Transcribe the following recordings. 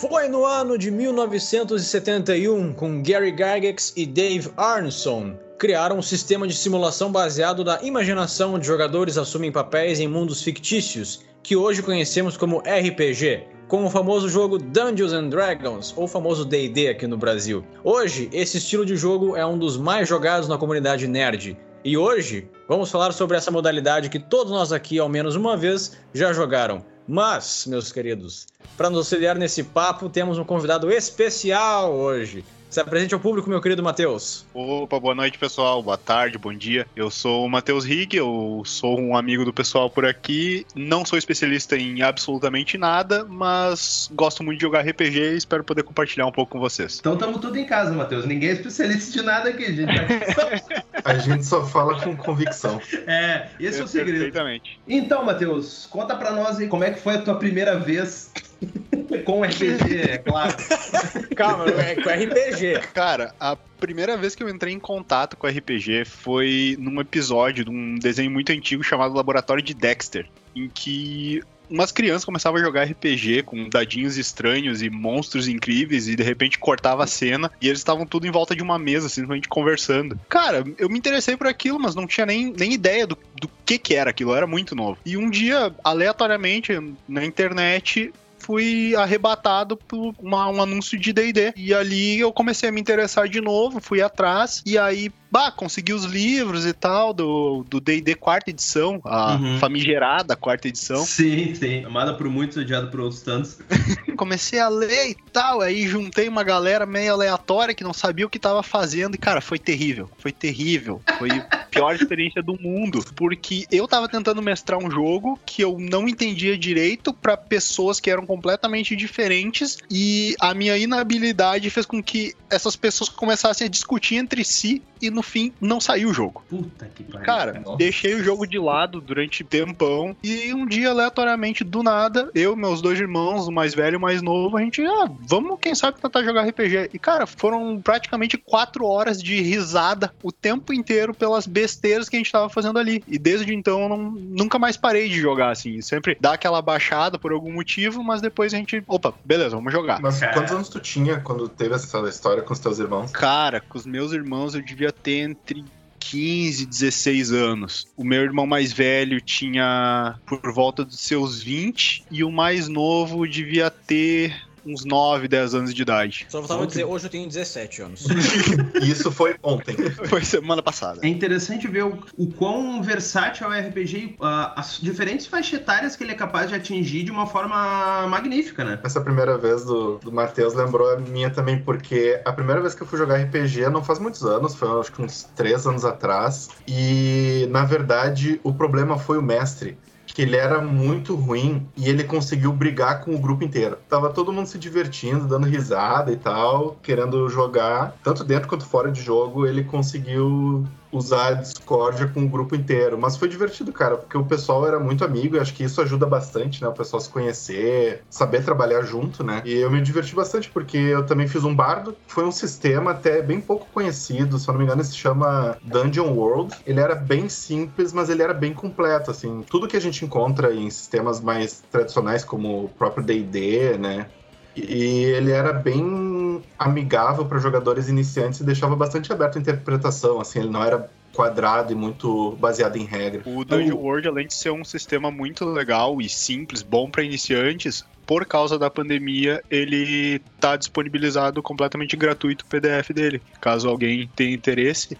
Foi no ano de 1971, com Gary Gygax e Dave Arneson, criaram um sistema de simulação baseado na imaginação de jogadores assumem papéis em mundos fictícios, que hoje conhecemos como RPG, com o famoso jogo Dungeons and Dragons, ou famoso D&D aqui no Brasil. Hoje, esse estilo de jogo é um dos mais jogados na comunidade nerd. E hoje, vamos falar sobre essa modalidade que todos nós aqui, ao menos uma vez, já jogaram. Mas, meus queridos, para nos auxiliar nesse papo, temos um convidado especial hoje. Se apresente ao público, meu querido Matheus. Opa, boa noite, pessoal. Boa tarde, bom dia. Eu sou o Matheus Rig, eu sou um amigo do pessoal por aqui. Não sou especialista em absolutamente nada, mas gosto muito de jogar RPG e espero poder compartilhar um pouco com vocês. Então estamos tudo em casa, Matheus. Ninguém é especialista de nada aqui, gente. A gente só fala com convicção. É, esse é, é o segredo. Perfeitamente. Então, Matheus, conta pra nós aí como é que foi a tua primeira vez com RPG, é claro. Calma, é com RPG. Cara, a primeira vez que eu entrei em contato com RPG foi num episódio de um desenho muito antigo chamado Laboratório de Dexter, em que umas crianças começavam a jogar RPG com dadinhos estranhos e monstros incríveis e de repente cortava a cena e eles estavam tudo em volta de uma mesa, simplesmente conversando. Cara, eu me interessei por aquilo, mas não tinha nem, nem ideia do, do que que era aquilo, era muito novo. E um dia, aleatoriamente, na internet, fui arrebatado por uma, um anúncio de D&D. E ali eu comecei a me interessar de novo, fui atrás, e aí bah, consegui os livros e tal do D&D quarta edição, a uhum. famigerada quarta edição. Sim, sim. Amada por muitos, odiada por outros tantos. Comecei a ler e tal, aí juntei uma galera meio aleatória que não sabia o que tava fazendo e, cara, foi terrível. Foi terrível. Foi a pior experiência do mundo, porque eu tava tentando mestrar um jogo que eu não entendia direito para pessoas que eram completamente diferentes e a minha inabilidade fez com que essas pessoas começassem a discutir entre si e no fim não saiu o jogo. Puta que pariu. Cara, Nossa. deixei o jogo de lado durante tempão e um dia aleatoriamente do nada, eu, meus dois irmãos, o mais velho e o mais novo, a gente, ah, vamos quem sabe tentar jogar RPG. E cara, foram praticamente quatro horas de risada o tempo inteiro pelas besteiras que a gente tava fazendo ali. E desde então eu não, nunca mais parei de jogar assim. Sempre dá aquela baixada por algum motivo, mas depois a gente, opa, beleza, vamos jogar. Mas quantos anos tu tinha quando teve essa história com os teus irmãos? Cara, com os meus irmãos eu devia ter entre 15 e 16 anos. O meu irmão mais velho tinha por volta dos seus 20 e o mais novo devia ter uns 9, 10 anos de idade. Só voltava a dizer, hoje eu tenho 17 anos. Isso foi ontem. Foi semana passada. É interessante ver o, o quão versátil é o RPG, uh, as diferentes faixas etárias que ele é capaz de atingir de uma forma magnífica, né? Essa primeira vez do, do Matheus lembrou a minha também, porque a primeira vez que eu fui jogar RPG não faz muitos anos, foi acho que uns 3 anos atrás, e na verdade o problema foi o mestre que ele era muito ruim e ele conseguiu brigar com o grupo inteiro. Tava todo mundo se divertindo, dando risada e tal, querendo jogar, tanto dentro quanto fora de jogo, ele conseguiu usar a discórdia com o grupo inteiro. Mas foi divertido, cara, porque o pessoal era muito amigo e acho que isso ajuda bastante, né? O pessoal se conhecer, saber trabalhar junto, né? E eu me diverti bastante porque eu também fiz um bardo. Foi um sistema até bem pouco conhecido, se eu não me engano, se chama Dungeon World. Ele era bem simples, mas ele era bem completo, assim. Tudo que a gente encontra em sistemas mais tradicionais, como o próprio D&D, né? E ele era bem amigável para jogadores iniciantes e deixava bastante aberto a interpretação, assim, ele não era quadrado e muito baseado em regra. O Dungeon World, além de ser um sistema muito legal e simples, bom para iniciantes, por causa da pandemia, ele está disponibilizado completamente gratuito o PDF dele. Caso alguém tenha interesse,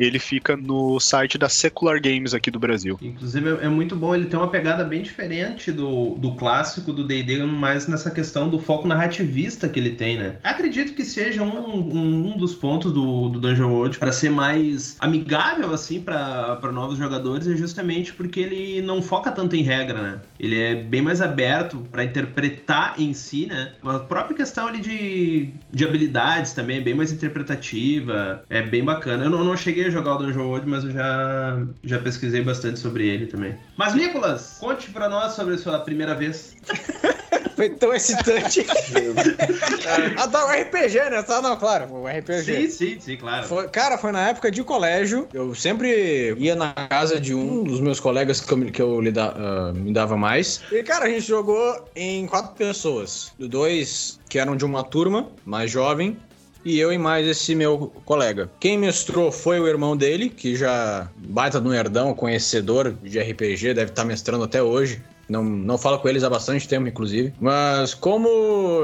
ele fica no site da Secular Games aqui do Brasil. Inclusive é muito bom, ele tem uma pegada bem diferente do, do clássico do D&D, mais nessa questão do foco narrativista que ele tem, né? Acredito que seja um, um, um dos pontos do, do Dungeon World para ser mais amigável, assim, para novos jogadores, é justamente porque ele não foca tanto em regra, né? Ele é bem mais aberto para interpretar em si, né? A própria questão ali de, de habilidades também é bem mais interpretativa, é bem bacana. Eu não, não cheguei a jogar o Dungeon World, mas eu já, já pesquisei bastante sobre ele também. Mas, Nicolas, conte pra nós sobre a sua primeira vez. Foi tão excitante. Adoro RPG, né? Tá, não, claro, o RPG. Sim, sim, sim, claro. Foi- cara, foi na época de colégio. Eu sempre ia na casa de um dos meus colegas que eu, me- que eu lida- ah, me dava mais. E, cara, a gente jogou em quatro pessoas. Dois que eram de uma turma mais jovem. E eu e mais esse meu colega. Quem mestrou foi o irmão dele, que já baita no nerdão, conhecedor de RPG, deve estar mestrando até hoje. Não, não falo com eles há bastante tempo, inclusive. Mas como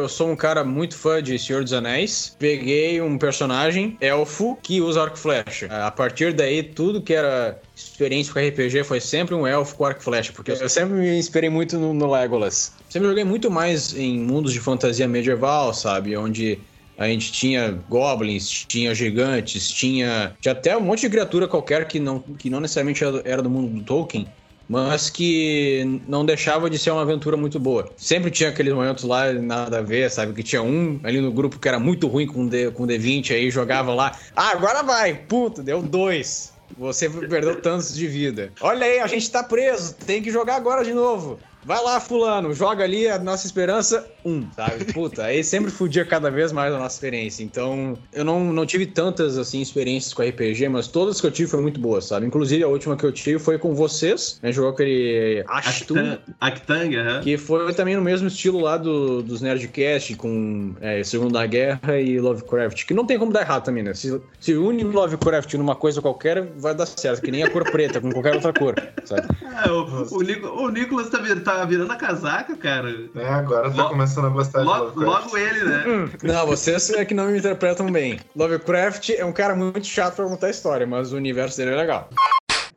eu sou um cara muito fã de Senhor dos Anéis, peguei um personagem elfo que usa arco e flecha. A partir daí, tudo que era experiência com RPG foi sempre um elfo com arco e flecha, porque eu sempre me inspirei muito no, no Legolas. Sempre joguei muito mais em mundos de fantasia medieval, sabe? Onde a gente tinha goblins, tinha gigantes, tinha, tinha até um monte de criatura qualquer que não, que não necessariamente era do- mundo do Tolkien, mas que não deixava de ser uma aventura muito boa. Sempre tinha aqueles momentos lá, nada a ver, sabe? Que tinha um ali no grupo que era muito ruim com D, com D20, aí jogava lá, ah, agora vai, puta, deu dois. Você perdeu tantos de vida. Olha aí, a gente tá preso, tem que jogar agora de novo. Vai lá, fulano, joga ali a nossa esperança, um, sabe? Puta, aí sempre fudia cada vez mais a nossa experiência. Então, eu não, não tive tantas, assim, experiências com RPG, mas todas que eu tive foram muito boas, sabe? Inclusive, a última que eu tive foi com vocês, né? Jogou aquele Ashtu, Actang, aham. que foi também no mesmo estilo lá do, dos Nerdcast, com é, Segunda Guerra e Lovecraft, que não tem como dar errado também, né? Se, se une Lovecraft numa coisa qualquer, vai dar certo, que nem a cor preta, com qualquer outra cor, sabe? Ah, o, o, o Nicolas tá, vir- tá virando a casaca, cara. É, agora tá Lo- começando a gostar de Logo, Lovecraft. logo ele, né? Não, vocês é que não me interpretam bem. Lovecraft é um cara muito chato pra contar história, mas o universo dele é legal.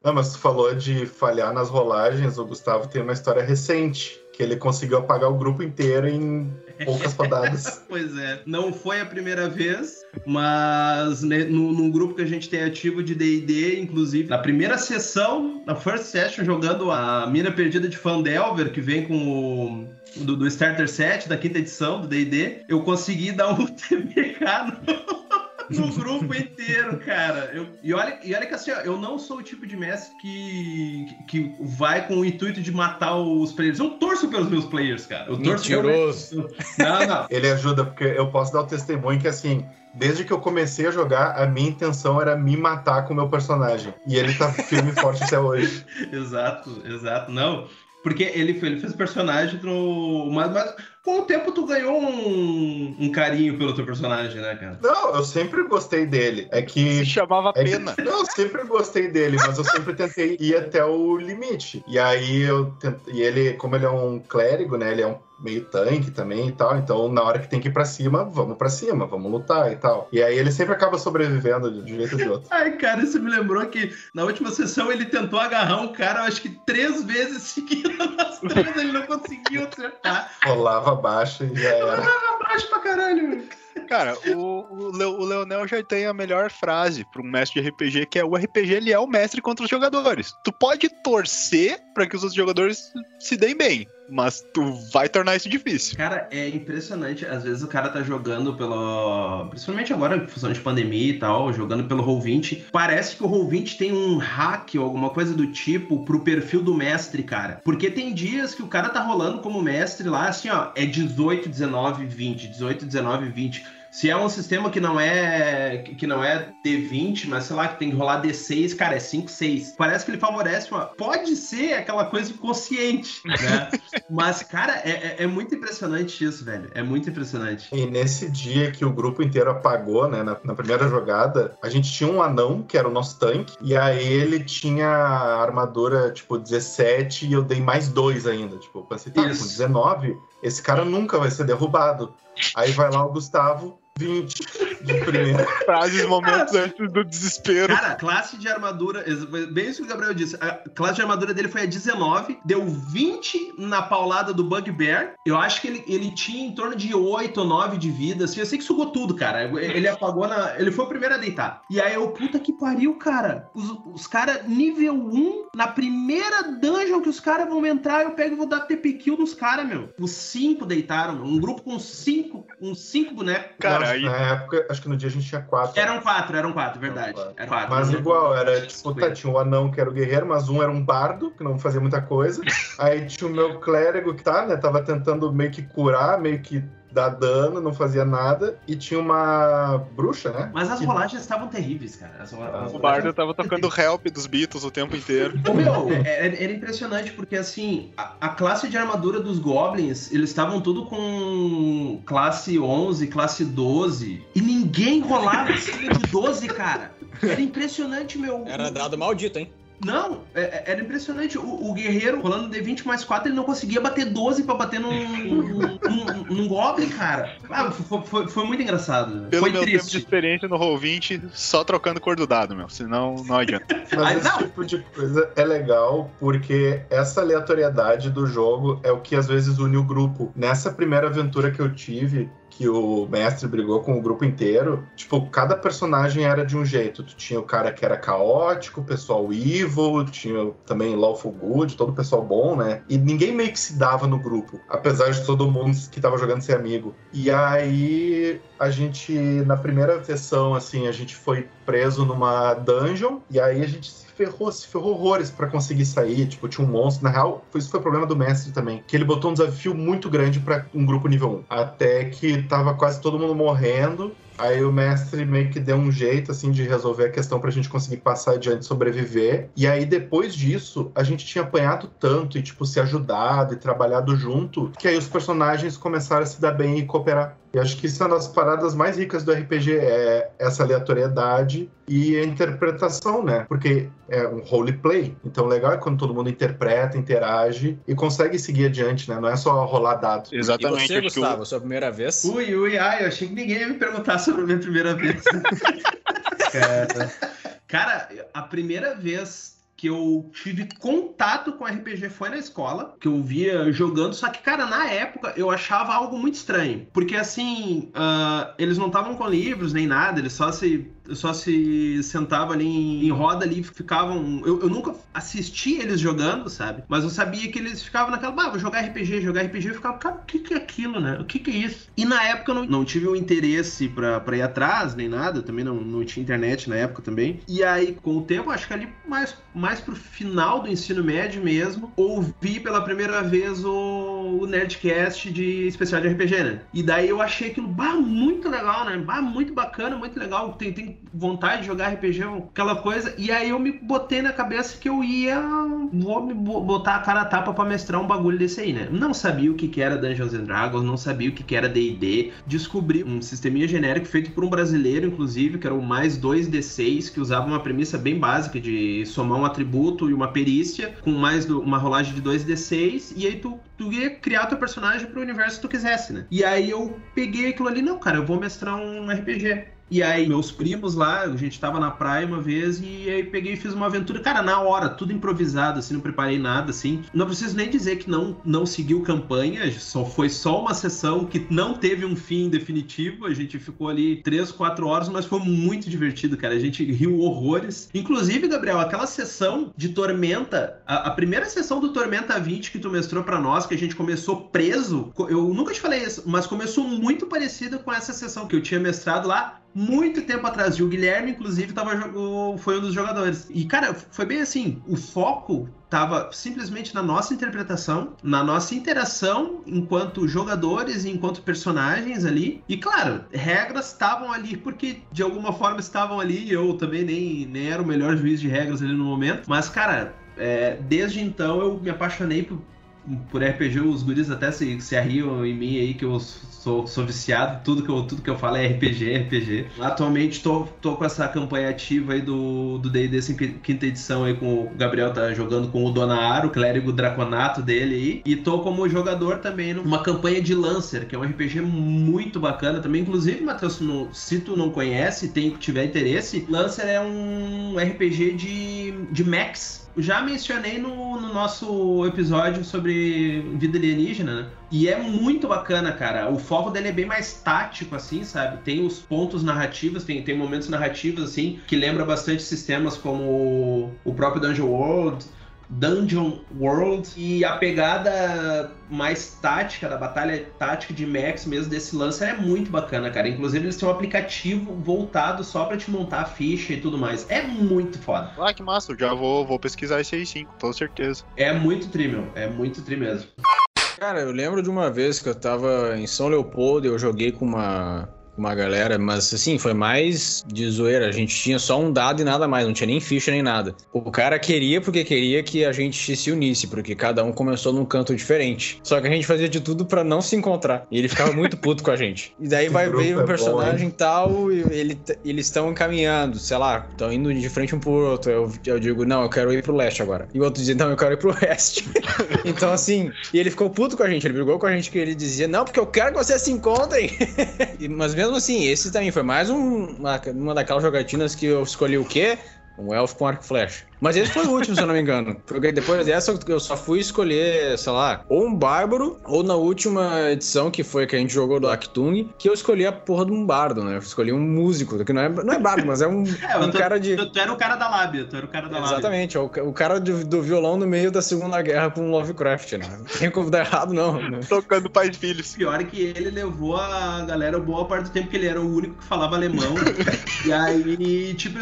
Não, mas tu falou de falhar nas rolagens, o Gustavo tem uma história recente, que ele conseguiu apagar o grupo inteiro em poucas rodadas. Pois é, não foi a primeira vez, mas né, no, num grupo que a gente tem ativo de D&D, inclusive, na primeira sessão, na first session, jogando a Mina Perdida de Fandelver, que vem com o... Do, do Starter Set, da quinta edição do D&D, eu consegui dar um TBK no, no grupo inteiro, cara. Eu- e, olha, e olha que assim, ó, eu não sou o tipo de mestre que, que vai com o intuito de matar os players. Eu torço pelos meus players, cara. Eu torço Mentiroso. Não, não. Ele ajuda, porque eu posso dar o testemunho que, assim, desde que eu comecei a jogar, a minha intenção era me matar com o meu personagem. E ele tá firme e forte até hoje. Exato, exato. Não, porque ele, ele fez personagem do. Mas, mas com o tempo tu ganhou um, um carinho pelo teu personagem, né, cara? Não, eu sempre gostei dele. É Se que. chamava É que- Pena. não, eu sempre gostei dele, mas eu sempre tentei ir até o limite. E aí eu tent... E ele, como ele é um clérigo, né? Ele é um meio tanque também e tal. Então, na hora que tem que ir pra cima, vamos pra cima, vamos lutar e tal. E aí ele sempre acaba sobrevivendo de um jeito ou de outro. Ai, cara, isso me lembrou que na última sessão ele tentou agarrar um cara, eu acho que três vezes seguidas, nas três ele não conseguiu acertar. Rolava abaixo e já era. Abraço pra caralho. Cara, o, o Leonel já tem a melhor frase para um mestre de RPG, que é o RPG ele é o mestre contra os jogadores. Tu pode torcer para que os outros jogadores se deem bem, mas tu vai tornar isso difícil. Cara, é impressionante. Às vezes o cara tá jogando pelo. Principalmente agora, em função de pandemia e tal, jogando pelo Roll20. Parece que o Roll20 tem um hack ou alguma coisa do tipo pro perfil do mestre, cara. Porque tem dias que o cara tá rolando como mestre lá, assim, ó, é 18, 19, 20, 18, 19, 20. Se é um sistema que não é que não é D20, mas sei lá, que tem que rolar D6, cara, é 5, 6. Parece que ele favorece uma. Pode ser aquela coisa inconsciente, né? mas, cara, é, é- é muito impressionante isso, velho. É muito impressionante. E nesse dia que o grupo inteiro apagou, né, na, na primeira jogada, a gente tinha um anão, que era o nosso tanque, e aí ele tinha a armadura, tipo, 17, e eu dei mais dois ainda. Tipo, eu pensei, tá, Isso. com 19, esse cara nunca vai ser derrubado. Aí vai lá o Gustavo, 20 de primeira. Frases, momentos antes do desespero. Cara, classe de armadura, bem isso que o Gabriel disse. A classe de armadura dele foi a 19, deu 20 na paulada do Bugbear. Eu acho que ele, ele tinha em torno de 8 ou 9 de vida. Assim, eu sei que sugou tudo, cara. Ele apagou na. Ele foi o primeiro a deitar. E aí eu, puta que pariu, cara. Os, os caras, nível 1, na primeira dungeon que os caras vão entrar, eu pego e vou dar TP kill nos caras, meu. Os 5 deitaram, meu. Um grupo com 5 uns cinco bonecos. Cara, aí- Na época, acho que no dia a gente tinha quatro. Eram quatro, eram quatro, verdade. Eram Eram quatro. Mas Não- igual, era não- tipo, tá, tinha o anão que era o guerreiro, mas um era um bardo, que não fazia muita coisa. Aí tinha o meu clérigo que tá, né? Tava tentando meio que curar, meio que dar dano, não fazia nada. E tinha uma bruxa, né? Mas as Que- rolagens estavam terríveis, cara. As, as O Bardo tava tocando Help dos Beatles o tempo inteiro. Ô, meu, era, era impressionante porque assim, a, a classe de armadura dos goblins, eles estavam tudo com classe 11, classe 12, e ninguém rolava acima de 12, cara. Era impressionante, meu. Era dado maldito, hein? Não, é- é- era impressionante. O, o guerreiro rolando D20 mais 4, ele não conseguia bater 12 pra bater num, num, num- num Goblin, cara. Ah, foi, foi- foi muito engraçado. Pelo foi meu tempo de triste. experiência no Roll20, só trocando cor do dado, meu. Senão não adianta. Mas Ai, esse não. tipo de coisa é legal porque essa aleatoriedade do jogo é o que às vezes une o grupo. Nessa primeira aventura que eu tive, que o mestre brigou com o grupo inteiro, tipo, cada personagem era de um jeito. Tu tinha o cara que era caótico, o pessoal evil, tinha também lawful good, todo o pessoal bom, né? E ninguém meio que se dava no grupo, apesar de todo mundo que tava jogando ser amigo. E aí a gente, na primeira sessão, assim, a gente foi preso numa dungeon, e aí a gente se ferrou, se ferrou horrores pra conseguir sair. Tipo, tinha um monstro. Na real, isso foi problema do mestre também. Que ele botou um desafio muito grande pra um grupo nível 1. Até que tava quase todo mundo morrendo. Aí o mestre meio que deu um jeito, assim, de resolver a questão pra gente conseguir passar adiante e sobreviver. E aí, depois disso, a gente tinha apanhado tanto e, tipo, se ajudado e trabalhado junto, que aí os personagens começaram a se dar bem e cooperar. E acho que isso é uma das paradas mais ricas do RPG, é essa aleatoriedade e a interpretação, né? Porque é um roleplay. Então, legal é quando todo mundo interpreta, interage e consegue seguir adiante, né? Não é só rolar dados. E Exatamente. você, acho que o- Gustavo, sua primeira vez? Ui, ui, ai, eu achei que ninguém ia me perguntar sobre a minha primeira vez. Cara. Cara, a primeira vez que eu tive contato com RPG foi na escola, que eu via jogando, só que, cara, na época eu achava algo muito estranho. Porque assim, ah, eles não estavam com livros nem nada, eles só se. Só se sentavam ali em, em roda ali ficavam. Eu, eu nunca assisti eles jogando, sabe? Mas eu sabia que eles ficavam naquela. Ah, vou jogar RPG, jogar RPG. Eu ficava, cara, o que, que é aquilo, né? O que, que é isso? E na época eu não, não tive o interesse pra, pra ir atrás, nem nada. Também não, não tinha internet na época também. E aí, com o tempo, acho que ali mais, mais pro final do ensino médio mesmo, ouvi pela primeira vez o, o Nerdcast de especial de RPG, né? E daí eu achei aquilo, bah, muito legal, né? Bah, muito bacana, muito legal. Tem, tem vontade de jogar RPG, aquela coisa. E aí eu me botei na cabeça que eu ia. Vou me bo- botar a cara a tapa pra mestrar um bagulho desse aí, né? Não sabia o que, que era Dungeons and Dragons, não sabia o que, que era DD. Descobri um sisteminha genérico feito por um brasileiro, inclusive, que era o mais 2D6, que usava uma premissa bem básica de somar um atributo e uma perícia com mais do- uma rolagem de 2D6, e aí tu, tu ia criar teu personagem pro universo que tu quisesse, né? E aí eu peguei aquilo ali, não, cara, eu vou mestrar um RPG. E aí, meus primos lá, a gente tava na praia uma vez e aí peguei e fiz uma aventura, cara, na hora, tudo improvisado, assim, não preparei nada, assim. Não preciso nem dizer que não, não seguiu campanha, só foi só uma sessão que não teve um fim definitivo. A gente ficou ali três, quatro horas, mas foi muito divertido, cara. A gente riu horrores. Inclusive, Gabriel, aquela sessão de Tormenta, a, a primeira sessão do Tormenta 20 que tu mestrou pra nós, que a gente começou preso, eu nunca te falei isso, mas começou muito parecida com essa sessão que eu tinha mestrado lá muito tempo atrás. E o Guilherme, inclusive, tava, foi um dos jogadores. E, cara, foi bem assim: o foco tava simplesmente na nossa interpretação, na nossa interação enquanto jogadores e enquanto personagens ali. E, claro, regras estavam ali porque de alguma forma estavam ali. Eu também nem, nem era o melhor juiz de regras ali no momento. Mas, cara, é, desde então eu me apaixonei por por RPG, os guris até se, se arriam em mim aí que eu sou, sou viciado, tudo que, eu, tudo que eu falo é RPG, RPG. Atualmente tô, tô com essa campanha ativa aí do D&D quinta edição aí com o Gabriel tá jogando com o Donaar, o clérigo draconato dele aí, e tô como jogador também numa campanha de Lancer, que é um RPG muito bacana também, inclusive, Matheus, no- se tu não conhece, tem tiver interesse, Lancer é um RPG de, de mechs, já mencionei no, no nosso episódio sobre vida alienígena, né? E é muito bacana, cara. O foco dele é bem mais tático, assim, sabe? Tem os pontos narrativos, tem, tem momentos narrativos, assim, que lembra bastante sistemas como o próprio Dungeon World, Dungeon World e a pegada mais tática da batalha tática de Max mesmo desse lance é muito bacana, cara. Inclusive eles têm um aplicativo voltado só para te montar a ficha e tudo mais. É muito foda. Ah, que massa, eu já vou, vou pesquisar esse aí sim, com toda certeza. É muito tri, meu. É muito tri mesmo. Cara, eu lembro de uma vez que eu tava em São Leopoldo e eu joguei com uma uma galera, mas assim, foi mais de zoeira. A gente tinha só um dado e nada mais, não tinha nem ficha nem nada. O cara queria porque queria que a gente se unisse, porque cada um começou num canto diferente. Só que a gente fazia de tudo para não se encontrar. E ele ficava muito puto com a gente. E daí vai ver um é personagem bom, tal e ele, eles estão encaminhando, sei lá, estão indo de frente um pro outro. Eu, eu digo, não, eu quero ir pro leste agora. E o outro dizia, não, eu quero ir pro oeste. então, assim, e ele ficou puto com a gente, ele brigou com a gente que ele dizia, não, porque eu quero que vocês se encontrem. mas mesmo mesmo assim, esse também foi mais um, uma, uma daquelas jogatinas que eu escolhi o quê? Um elfo com arco e flecha. Mas esse foi o último, se eu não me engano. Porque depois dessa eu só fui escolher, sei lá, ou um bárbaro, ou na última edição, que foi que a gente jogou do Actung, que eu escolhi a porra de um bardo, né? Eu escolhi um músico, que não é, não é bardo, mas é um, é, um tu, cara de. Tu, tu, era o cara da lábia, tu era o cara da lábia. Exatamente, é o, o cara do, do, violão no meio da Segunda Guerra com Lovecraft, né? Não tem como dar errado, não. Né? Tocando pai e filhos. Pior é que ele levou a galera boa parte do tempo que ele era o único que falava alemão. e aí, tipo,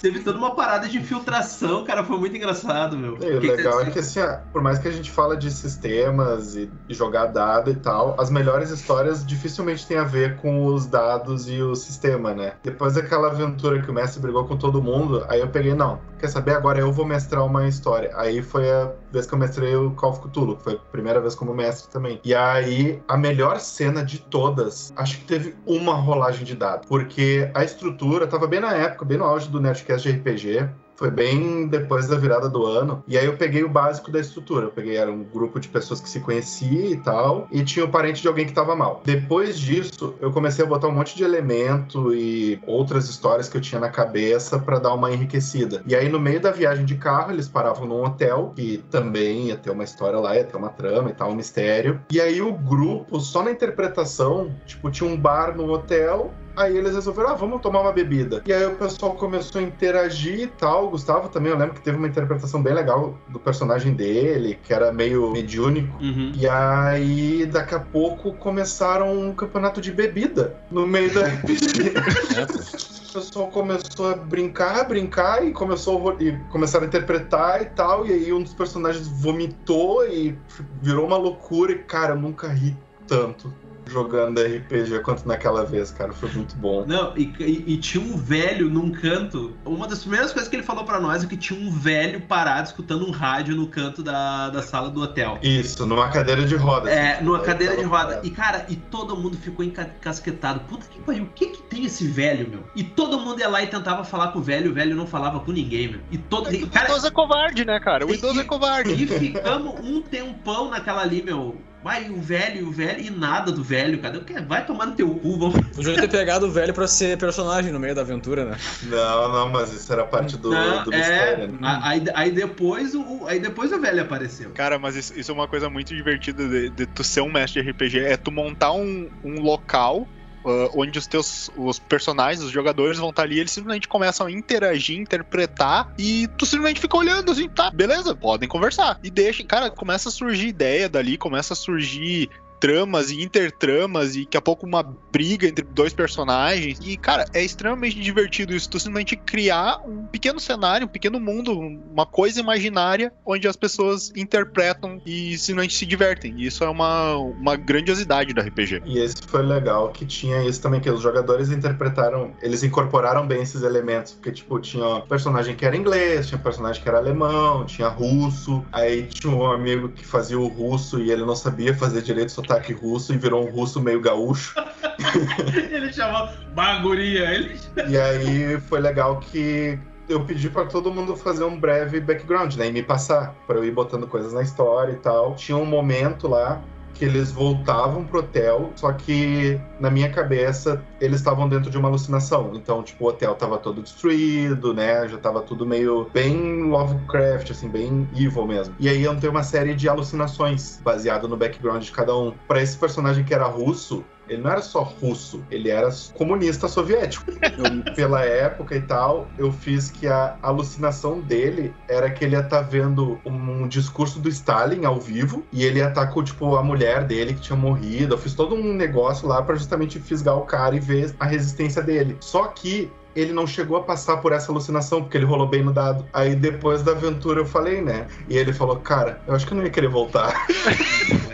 teve toda uma parada de infiltração, cara, foi muito engraçado, meu. E o legal é que, assim, por mais que a gente fala de sistemas e, jogar dado e tal, as melhores histórias dificilmente têm a ver com os dados e o sistema, né? Depois daquela aventura que o mestre brigou com todo mundo, aí eu peguei, não, quer saber? Agora eu vou mestrar uma história. Aí foi a vez que eu mestrei o Call of Cthulhu, que foi a primeira vez como mestre também. E aí, a melhor cena de todas, acho que teve uma rolagem de dados, porque a estrutura tava bem na época, bem no auge do Nerdcast de RPG, foi bem depois da virada do ano. E aí eu peguei o básico da estrutura. Eu peguei, era um grupo de pessoas que se conhecia e tal, e tinha o parente de alguém que tava mal. Depois disso, eu comecei a botar um monte de elemento e outras histórias que eu tinha na cabeça para dar uma enriquecida. E aí, no meio da viagem de carro, eles paravam num hotel, que também ia ter uma história lá, ia ter uma trama e tal, um mistério. E aí o grupo, só na interpretação, tipo, tinha um bar no hotel Aí eles resolveram, ah, vamos tomar uma bebida. E aí o pessoal começou a interagir e tal. O Gustavo também, eu lembro que teve uma interpretação bem legal do personagem dele, que era meio mediúnico. Uhum. E aí, daqui a pouco, começaram um campeonato de bebida no meio da RPG. o pessoal começou a brincar, brincar e começou e começaram a interpretar e tal. E aí um dos personagens vomitou e virou uma loucura. E, cara, eu nunca ri tanto jogando RPG quanto naquela vez, cara. Foi muito bom. Não, e, e, e, tinha um velho num canto. Uma das primeiras coisas que ele falou para nós é que tinha um velho parado escutando um rádio no canto da, da sala do hotel. Isso, numa cadeira de roda. É, assim, numa cadeira de roda. E, cara, e todo mundo ficou encasquetado. Puta que pariu, o que que tem esse velho, meu? E todo mundo ia lá e tentava falar com o velho, o velho não falava com ninguém, meu. E todo. É, cara, o idoso é covarde, né, cara? O idoso e, é covarde. E ficamos um tempão naquela ali, meu Vai, o velho, o velho, e nada do velho, cadê o que? Vai tomar no teu cu, vamos. Podia ter pegado o velho pra ser personagem no meio da aventura, né? Não, não, mas isso era parte do, não, do é, mistério. Né? Aí, aí, depois o, aí depois o velho apareceu. Cara, mas isso, isso é uma coisa muito divertida de, de, tu ser um mestre de RPG, é tu montar um, um local Uh, onde os teus os personagens, os jogadores vão estar ali, eles simplesmente começam a interagir, interpretar e tu simplesmente fica olhando assim, tá, beleza, podem conversar. E deixa, cara, começa a surgir ideia dali, começa a surgir tramas e intertramas e daqui a pouco uma briga entre dois personagens. E, cara, é extremamente divertido isso. Tu simplesmente criar um pequeno cenário, um pequeno mundo, uma coisa imaginária onde as pessoas interpretam e simplesmente se divertem. E isso é uma, uma grandiosidade do RPG. E esse foi legal que tinha isso também, que os jogadores interpretaram, eles incorporaram bem esses elementos, porque, tipo, tinha personagem que era inglês, tinha personagem que era alemão, tinha russo, aí tinha um amigo que fazia o russo e ele não sabia fazer direito sotaque russo e virou um russo meio gaúcho. ele chamou Baguria. Ele... E aí foi legal que eu pedi para todo mundo fazer um breve background, né? E me passar, para eu ir botando coisas na história e tal. Tinha um momento lá que eles voltavam pro hotel, só que na minha cabeça eles estavam dentro de uma alucinação. Então, tipo, o hotel tava todo destruído, né? Já tava tudo meio bem Lovecraft, assim, bem evil mesmo. E aí eu tenho uma série de alucinações baseado no background de cada um. Para esse personagem que era russo, ele não era só russo, ele era comunista soviético. Eu, pela época e tal, eu fiz que a alucinação dele era que ele ia estar tá vendo um discurso do Stalin ao vivo e ele ia estar tá com, tipo, a mulher dele que tinha morrido. Eu fiz todo um negócio lá para justamente fisgar o cara e ver a resistência dele. Só que ele não chegou a passar por essa alucinação, porque ele rolou bem no dado. Aí depois da aventura eu falei, né? E ele falou, cara, eu acho que eu não ia querer voltar.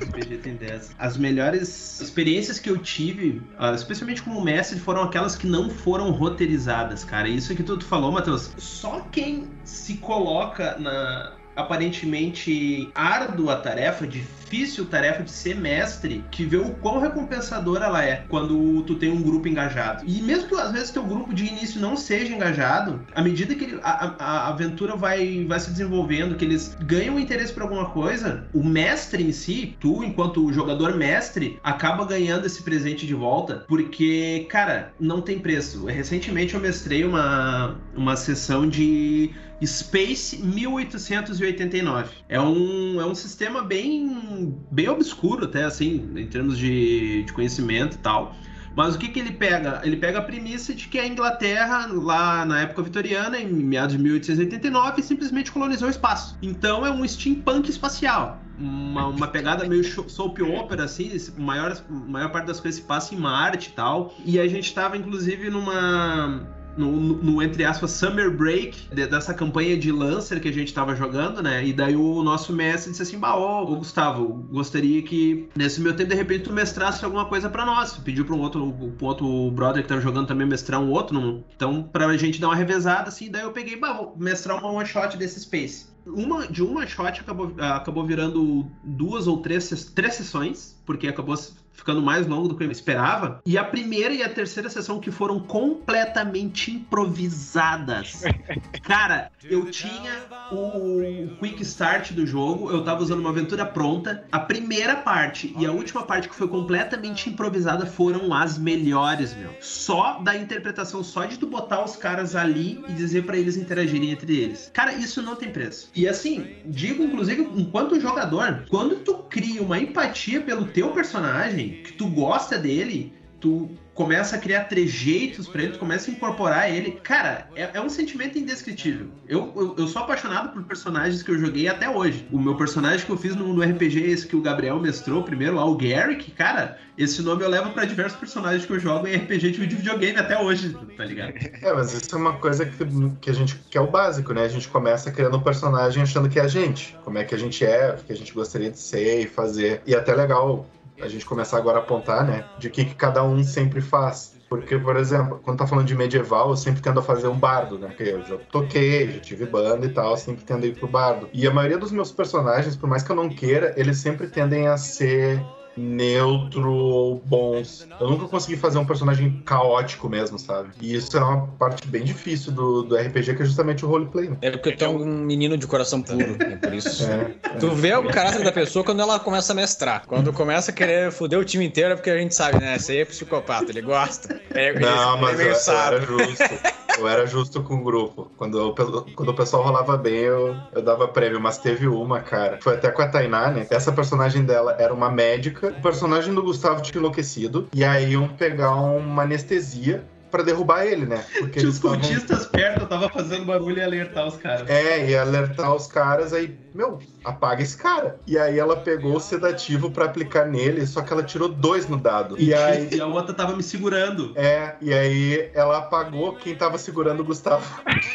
As melhores experiências que eu tive, ah, especialmente como mestre, foram aquelas que não foram roteirizadas, cara. Isso que tu falou, Matheus. Só quem se coloca na aparentemente árdua tarefa, difícil tarefa de ser mestre, que vê o quão recompensadora ela é quando tu tem um grupo engajado. E mesmo que às vezes teu grupo de início não seja engajado, à medida que a, a, aventura vai, vai se desenvolvendo, que eles ganham interesse por alguma coisa, o mestre em si, tu enquanto jogador mestre, acaba ganhando esse presente de volta, porque, cara, não tem preço. Recentemente eu mestrei uma, uma sessão de Space 1889. É um, é um sistema bem, bem obscuro, até assim, em termos de, de conhecimento e tal. Mas o que, que ele pega? Ele pega a premissa de que a Inglaterra, lá na época vitoriana, em meados de 1889, simplesmente colonizou o espaço. Então é um steampunk espacial. Uma, uma pegada meio soap opera, assim, maior, maior parte das coisas se passa em Marte e tal. E a gente estava, inclusive, numa no, no, entre aspas, summer break de, dessa campanha de Lancer que a gente tava jogando, né? E daí o nosso mestre disse assim: Bah, ô, Gustavo, gostaria que nesse meu tempo de repente tu mestrasse alguma coisa para nós. Pediu pra um outro, um outro brother que tava jogando também mestrar um outro. Não? Então, pra gente dar uma revezada, assim, daí eu peguei, bah, vou mestrar uma one shot desse Space. Uma, de uma shot acabou, acabou virando duas ou três, três sessões, porque acabou ficando mais longo do que eu esperava. E a primeira e a terceira sessão que foram completamente improvisadas. Cara, eu tinha o quick start do jogo, eu tava usando uma aventura pronta. A primeira parte e a última parte que foi completamente improvisada foram as melhores, meu. Só da interpretação, só de tu botar os caras ali e dizer para eles interagirem entre eles. Cara, isso não tem preço. E assim, digo inclusive, enquanto jogador, quando tu cria uma empatia pelo teu personagem, que tu gosta dele, tu começa a criar trejeitos para ele, tu começa a incorporar ele. Cara, é, é um sentimento indescritível. Eu, eu, eu, sou apaixonado por personagens que eu joguei até hoje. O meu personagem que eu fiz no, no RPG, esse que o Gabriel mestrou primeiro, lá, o Garrick, cara, esse nome eu levo para diversos personagens que eu jogo em RPG de videogame até hoje, tá ligado? É, mas isso é uma coisa que, que a gente que é o básico, né? A gente começa criando um personagem achando que é a gente. Como é que a gente é, o que a gente gostaria de ser e fazer. E é até legal a gente começar agora a apontar, né, de que, que cada um sempre faz. Porque, por exemplo, quando tá falando de medieval, eu sempre tendo a fazer um bardo, né? Porque eu já toquei, já tive banda e tal, sempre tendo a ir pro bardo. E a maioria dos meus personagens, por mais que eu não queira, eles sempre tendem a ser neutro ou bons. Eu nunca consegui fazer um personagem caótico mesmo, sabe? E isso é uma parte bem difícil do, do RPG, que é justamente o roleplay. Né? É porque tu é um menino de coração puro, é por isso. É, é. Tu vê o caráter da pessoa quando ela começa a mestrar. Quando começa a querer foder o time inteiro, é porque a gente sabe, né? Esse aí é psicopata, ele gosta. É, Não, mas é eu, eu era justo. Eu era justo com o grupo. Quando, eu, quando o pessoal rolava bem, eu, eu dava prêmio. Mas teve uma, cara. Foi até com a Tainá, né? Essa personagem dela era uma médica. O personagem do Gustavo tinha enlouquecido. E aí iam pegar uma anestesia para derrubar ele, né? Porque Tinha os tavam... cultistas perto, eu tava fazendo barulho e alertar os caras. É, e alertar os caras, aí, meu, apaga esse cara. E aí ela pegou o sedativo para aplicar nele, só que ela tirou dois no dado. E, e aí. E a outra tava me segurando. É, e aí ela apagou quem tava segurando o Gustavo.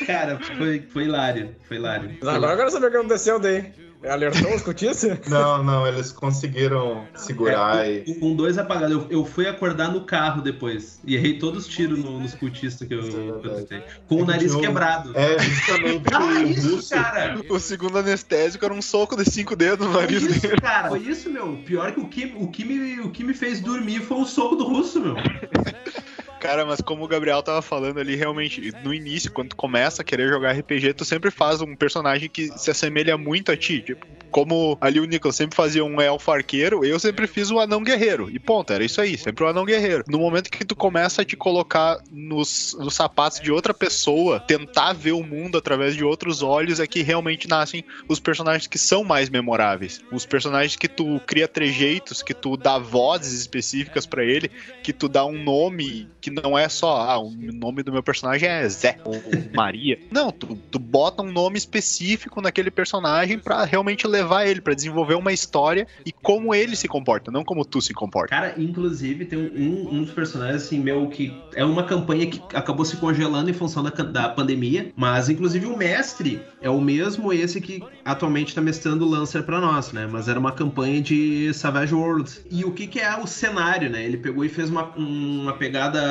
Cara, foi, foi hilário. Foi hilário. Agora eu quero saber o que aconteceu daí. Alertou os cultistas? Não, não, eles conseguiram segurar é, e. Com dois apagados. Eu, eu, fui acordar no carro depois. E errei todos os tiros no, nos cultistas que eu, é Com é o nariz quebrado. É, justamente. ah, isso, cara! O segundo anestésico era um soco de cinco dedos no nariz foi isso, dele. Cara, foi isso, meu. Pior que o que, o, que me, o que me fez dormir foi um soco do russo, meu. Cara, mas como o Gabriel tava falando ali, realmente, no início, quando tu começa a querer jogar RPG, tu sempre faz um personagem que se assemelha muito a ti. Tipo, como ali o Nicholas sempre fazia um elfo arqueiro, eu sempre fiz o anão guerreiro. E ponto, era isso aí, sempre o anão guerreiro. No momento que tu começa a te colocar nos, nos sapatos de outra pessoa, tentar ver o mundo através de outros olhos, é que realmente nascem os personagens que são mais memoráveis. Os personagens que tu cria trejeitos, que tu dá vozes específicas para ele, que tu dá um nome que não é só, ah, o nome do meu personagem é Zé ou Maria. Não, tu, tu bota um nome específico naquele personagem para realmente levar ele, para desenvolver uma história e como ele se comporta, não como tu se comporta. Cara, inclusive tem um, um dos personagens, assim, meu, que é uma campanha que acabou se congelando em função da, da pandemia, mas inclusive o mestre é o mesmo esse que atualmente tá mestrando o Lancer para nós, né? Mas era uma campanha de Savage Worlds. E o que que é o cenário, né? Ele pegou e fez uma, uma pegada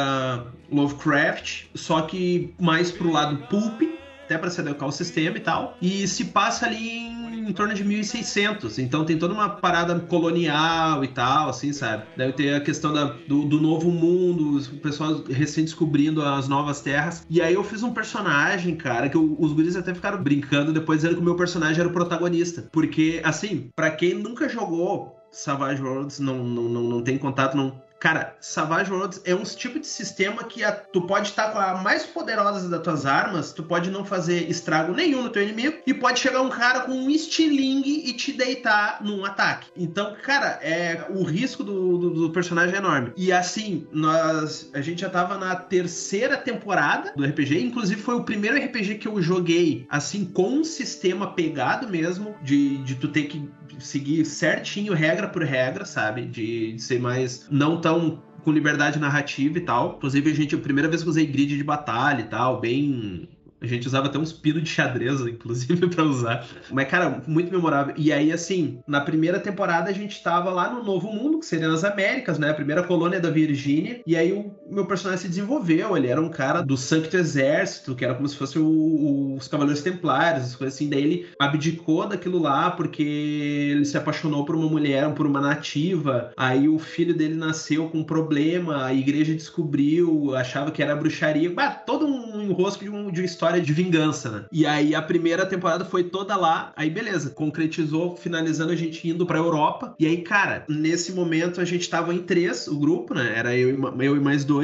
Lovecraft, só que mais pro lado pulp, até para se adequar ao sistema e tal. E se passa ali em, em, torno de 1600. Então tem toda uma parada colonial e tal, assim, sabe? Deve ter a questão da, do, do, novo mundo, o pessoal recém descobrindo as novas terras. E aí eu fiz um personagem, cara, que eu, os guris até ficaram brincando depois dizendo que o meu personagem era o protagonista. Porque, assim, para quem nunca jogou Savage Worlds, não, não, não, não tem contato, não Cara, Savage Worlds é um tipo de sistema que a, tu pode estar com a mais poderosa das tuas armas, tu pode não fazer estrago nenhum no teu inimigo, e pode chegar um cara com um estilingue e te deitar num ataque. Então, cara, é o risco do, do, do, personagem é enorme. E assim, nós a gente já tava na terceira temporada do RPG, inclusive foi o primeiro RPG que eu joguei assim com um sistema pegado mesmo, de, de tu ter que seguir certinho, regra por regra, sabe? De, de ser mais não tão com liberdade narrativa e tal. Inclusive, a gente, a primeira vez que usei grid de batalha e tal, bem a gente usava até uns pinos de xadrez, inclusive, para usar. Mas, cara, muito memorável. E aí, assim, na primeira temporada a gente tava lá no Novo Mundo, que seria nas Américas, né? A primeira colônia da Virgínia. E aí o meu personagem se desenvolveu. Ele era um cara do Santo Exército, que era como se fosse o, o, os Cavaleiros Templários, as coisas assim. Daí ele abdicou daquilo lá porque ele se apaixonou por uma mulher, por uma nativa. Aí o filho dele nasceu com um problema, a igreja descobriu, achava que era bruxaria. Bah, todo um enrosco de, um, de uma história de vingança, né? E aí a primeira temporada foi toda lá, aí beleza, concretizou, finalizando a gente indo pra Europa. E aí, cara, nesse momento a gente tava em três, o grupo, né? Era eu e, eu e mais dois,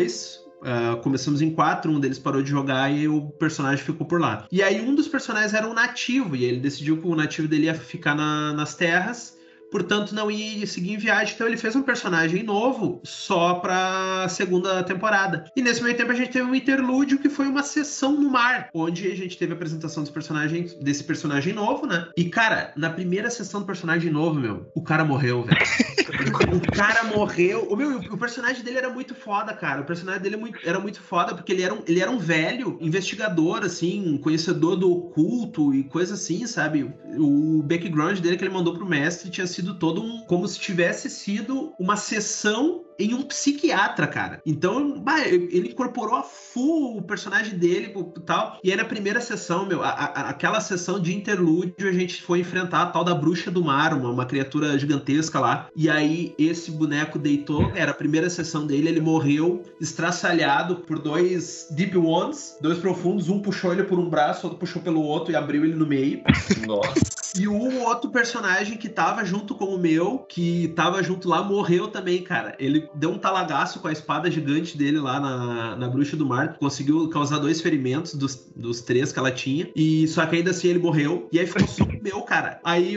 Uh, começamos em quatro, um deles parou de jogar e o personagem ficou por lá. E aí um dos personagens era um nativo, e ele decidiu que o nativo dele ia ficar na, nas terras portanto não ia seguir em viagem. Então ele fez um personagem novo só pra segunda temporada. E nesse meio tempo a gente teve um interlúdio que foi uma sessão no mar, onde a gente teve a apresentação dos personagens, desse personagem novo, né? E cara, na primeira sessão do personagem novo, meu, o cara morreu, velho. o cara morreu. O, meu, o personagem dele era muito foda, cara. O personagem dele é era muito foda porque ele era um, ele era um velho investigador, assim, conhecedor do oculto e coisa assim, sabe? O background dele que ele mandou pro mestre tinha sido todo um. como se tivesse sido uma sessão em um psiquiatra, cara. Então, ele incorporou a full o personagem dele e tal. E aí na primeira sessão, meu, a, a, aquela sessão de interlúdio, a gente foi enfrentar a tal da bruxa do mar, uma, uma criatura gigantesca lá. E aí esse boneco deitou, era a primeira sessão dele, ele morreu estraçalhado por dois deep ones, dois profundos, um puxou ele por um braço, outro puxou pelo outro e abriu ele no meio. Nossa. E o outro personagem que tava junto com o meu, que tava junto lá, morreu também, cara. Ele deu um talagaço com a espada gigante dele lá na, na bruxa do mar. Conseguiu causar dois ferimentos dos, dos três que ela tinha. E só que ainda assim ele morreu. E aí ficou só o meu, cara. Aí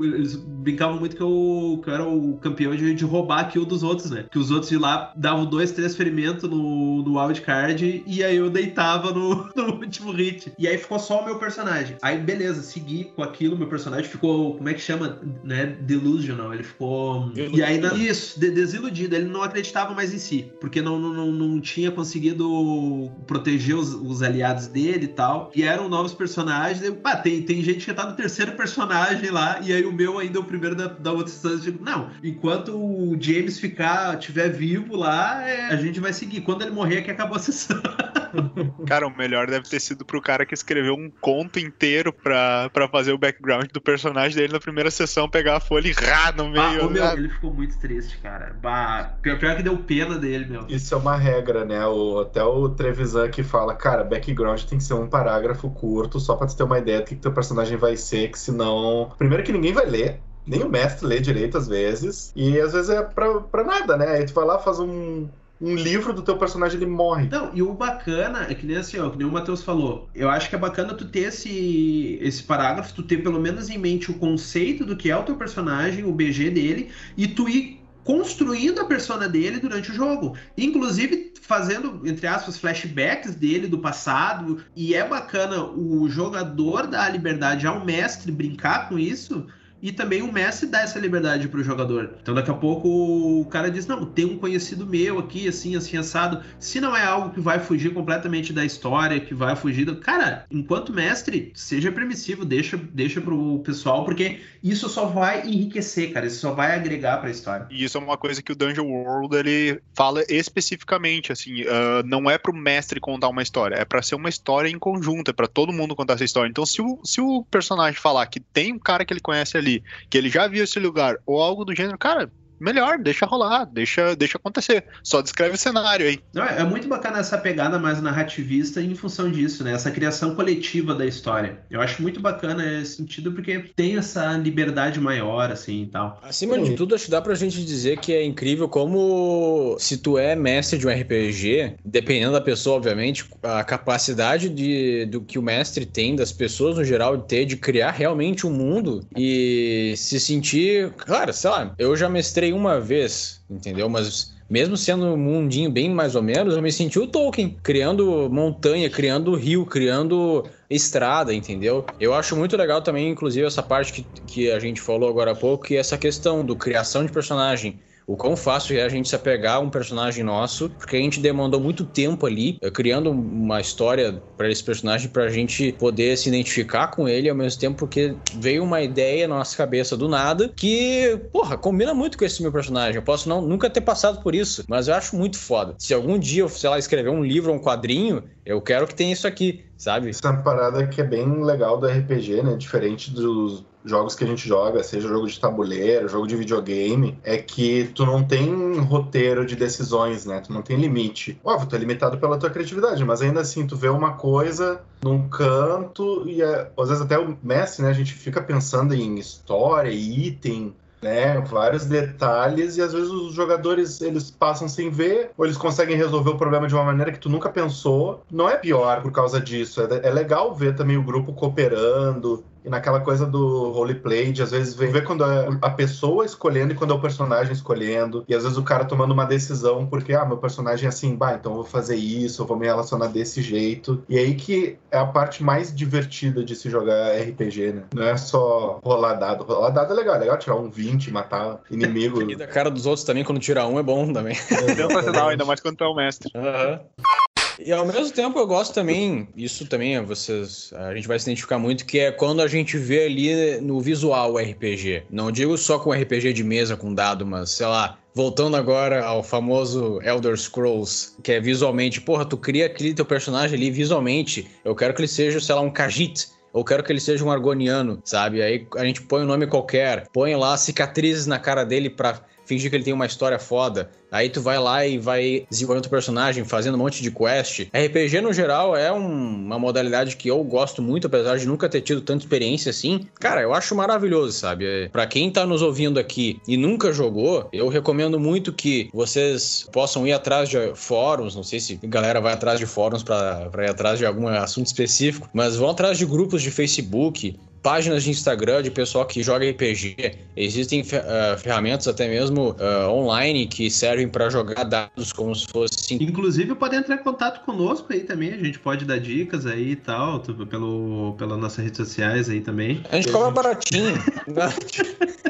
eles brincavam muito que eu, que eu era o campeão de, de roubar a kill dos outros, né? Que os outros de lá davam dois, três ferimentos no, no wildcard. E aí eu deitava no, no último hit. E aí ficou só o meu personagem. Aí beleza, segui com aquilo, meu personagem ficou, como é que chama? Né? Delusional. Ele ficou. E aí, isso, desiludido. Ele não acreditava mais em si, porque não, não, não tinha conseguido proteger os, os aliados dele e tal. E eram novos personagens. E, pá, tem, tem gente que tá no terceiro personagem lá, e aí o meu ainda é o primeiro da, da outra instância. Tipo, não, enquanto o James ficar, tiver vivo lá, é, a gente vai seguir. Quando ele morrer, é que acabou a sessão. Cara, o melhor deve ter sido pro cara que escreveu um conto inteiro pra, pra fazer o background do personagem dele na primeira sessão, pegar a folha e rá no meio. Ah, meu, ele ficou muito triste, cara. Bah, pior, pior que deu pena dele, meu. Isso é uma regra, né? O, até o Trevisan que fala, cara, background tem que ser um parágrafo curto, só pra tu ter uma ideia do que, que teu personagem vai ser, que senão. Primeiro que ninguém vai ler. Nem o mestre lê direito às vezes. E às vezes é pra, pra nada, né? Aí tu vai lá, faz um, um livro do teu personagem, ele morre. Não, e o bacana é que nem assim, ó, que nem o Matheus falou. Eu acho que é bacana tu ter esse, esse parágrafo, tu ter pelo menos em mente o conceito do que é o teu personagem, o BG dele, e tu ir construindo a persona dele durante o jogo. Inclusive fazendo, entre aspas, flashbacks dele do passado. E é bacana o jogador dar a liberdade ao mestre brincar com isso e também o mestre dá essa liberdade pro jogador. Então daqui a pouco o cara diz: Não, tem um conhecido meu aqui, assim, assim, assado. Se não é algo que vai fugir completamente da história, que vai fugir do. Cara, enquanto mestre, seja permissivo, deixa, deixa pro pessoal, porque isso só vai enriquecer, cara. Isso só vai agregar pra história. E isso é uma coisa que o Dungeon World ele fala especificamente, assim, uh, não é pro mestre contar uma história, é para ser uma história em conjunto, é pra todo mundo contar essa história. Então, se o, se o personagem falar que tem um cara que ele conhece ali, ali, que ele já viu esse lugar, ou algo do gênero, cara, melhor, deixa rolar, deixa, deixa acontecer. Só descreve o cenário aí. Não, é muito bacana essa pegada mais narrativista em função disso, né? Essa criação coletiva da história. Eu acho muito bacana esse sentido porque tem essa liberdade maior, assim e tal. Acima de tudo, acho que dá pra gente dizer que é incrível como se tu é mestre de um RPG, dependendo da pessoa, obviamente, a capacidade de, do que o mestre tem, das pessoas no geral, de ter, de criar realmente um mundo e se sentir. Claro, sei lá, eu já mestrei uma vez, entendeu? Mas mesmo sendo um mundinho bem mais ou menos, eu me senti o Tolkien, criando montanha, criando rio, criando estrada, entendeu? Eu acho muito legal também, inclusive, essa parte que, que a gente falou agora há pouco, que é essa questão do criação de personagem o quão fácil é a gente se apegar a um personagem nosso, porque a gente demandou muito tempo ali, eh, criando uma história para esse personagem para a gente poder se identificar com ele ao mesmo tempo porque veio uma ideia na nossa cabeça do nada que, porra, combina muito com esse meu personagem. Eu posso não, nunca ter passado por isso, mas eu acho muito foda. Se algum dia eu, sei lá, escrever um livro ou um quadrinho, eu quero que tenha isso aqui, sabe? Isso é parada que é bem legal do RPG, né? Diferente dos jogos que a gente joga, seja jogo de tabuleiro, jogo de videogame, é que tu não tem roteiro de decisões, né? Tu não tem limite. Óbvio, tu é limitado pela tua criatividade, mas ainda assim, tu vê uma coisa num canto e é, às vezes até o mestre, né? A gente fica pensando em história, item, né? Vários detalhes e às vezes os jogadores eles passam sem ver ou eles conseguem resolver o problema de uma maneira que tu nunca pensou. Não é pior por causa disso. É, é legal ver também o grupo cooperando, e naquela coisa do roleplay, de às vezes ver quando é a pessoa escolhendo e quando é o personagem escolhendo. E às vezes o cara tomando uma decisão porque, ah, meu personagem é assim, bah, então eu vou fazer isso, eu vou me relacionar desse jeito. E aí que é a parte mais divertida de se jogar RPG, né? Não é só rolar dado. Rolar dado é legal, é legal tirar um 20, matar inimigo. E da cara dos outros também, quando tirar um, é bom também. É sensacional, ainda mais quando tu é o mestre. Aham. Uhum. E ao mesmo tempo eu gosto também, isso também é vocês, a gente vai se identificar muito, que é quando a gente vê ali no visual o RPG. Não digo só com RPG de mesa com dado, mas sei lá, Voltando agora ao famoso Elder Scrolls, que é visualmente, porra, tu cria aquele teu personagem ali visualmente. Eu quero que ele seja, sei lá, um Khajiit. Eu quero que ele seja um Argoniano, sabe? Aí a gente põe um nome qualquer, põe lá cicatrizes na cara dele pra fingir que ele tem uma história foda. Aí tu vai lá e vai desenvolvendo o personagem, fazendo um monte de quest. RPG, no geral, é um, uma modalidade que eu gosto muito, apesar de nunca ter tido tanta experiência assim. Cara, eu acho maravilhoso, sabe? É, para quem tá nos ouvindo aqui e nunca jogou, eu recomendo muito que vocês possam ir atrás de fóruns, não sei se a galera vai atrás de fóruns para ir atrás de algum assunto específico, mas vão atrás de grupos de Facebook, páginas de Instagram de pessoal que joga RPG. Existem uh, ferramentas até mesmo uh, online que servem para jogar dados como se fosse. Inclusive pode entrar em contato conosco aí também. A gente pode dar dicas aí e tal, pelo, pelas nossas redes sociais aí também. A gente cobra baratinho.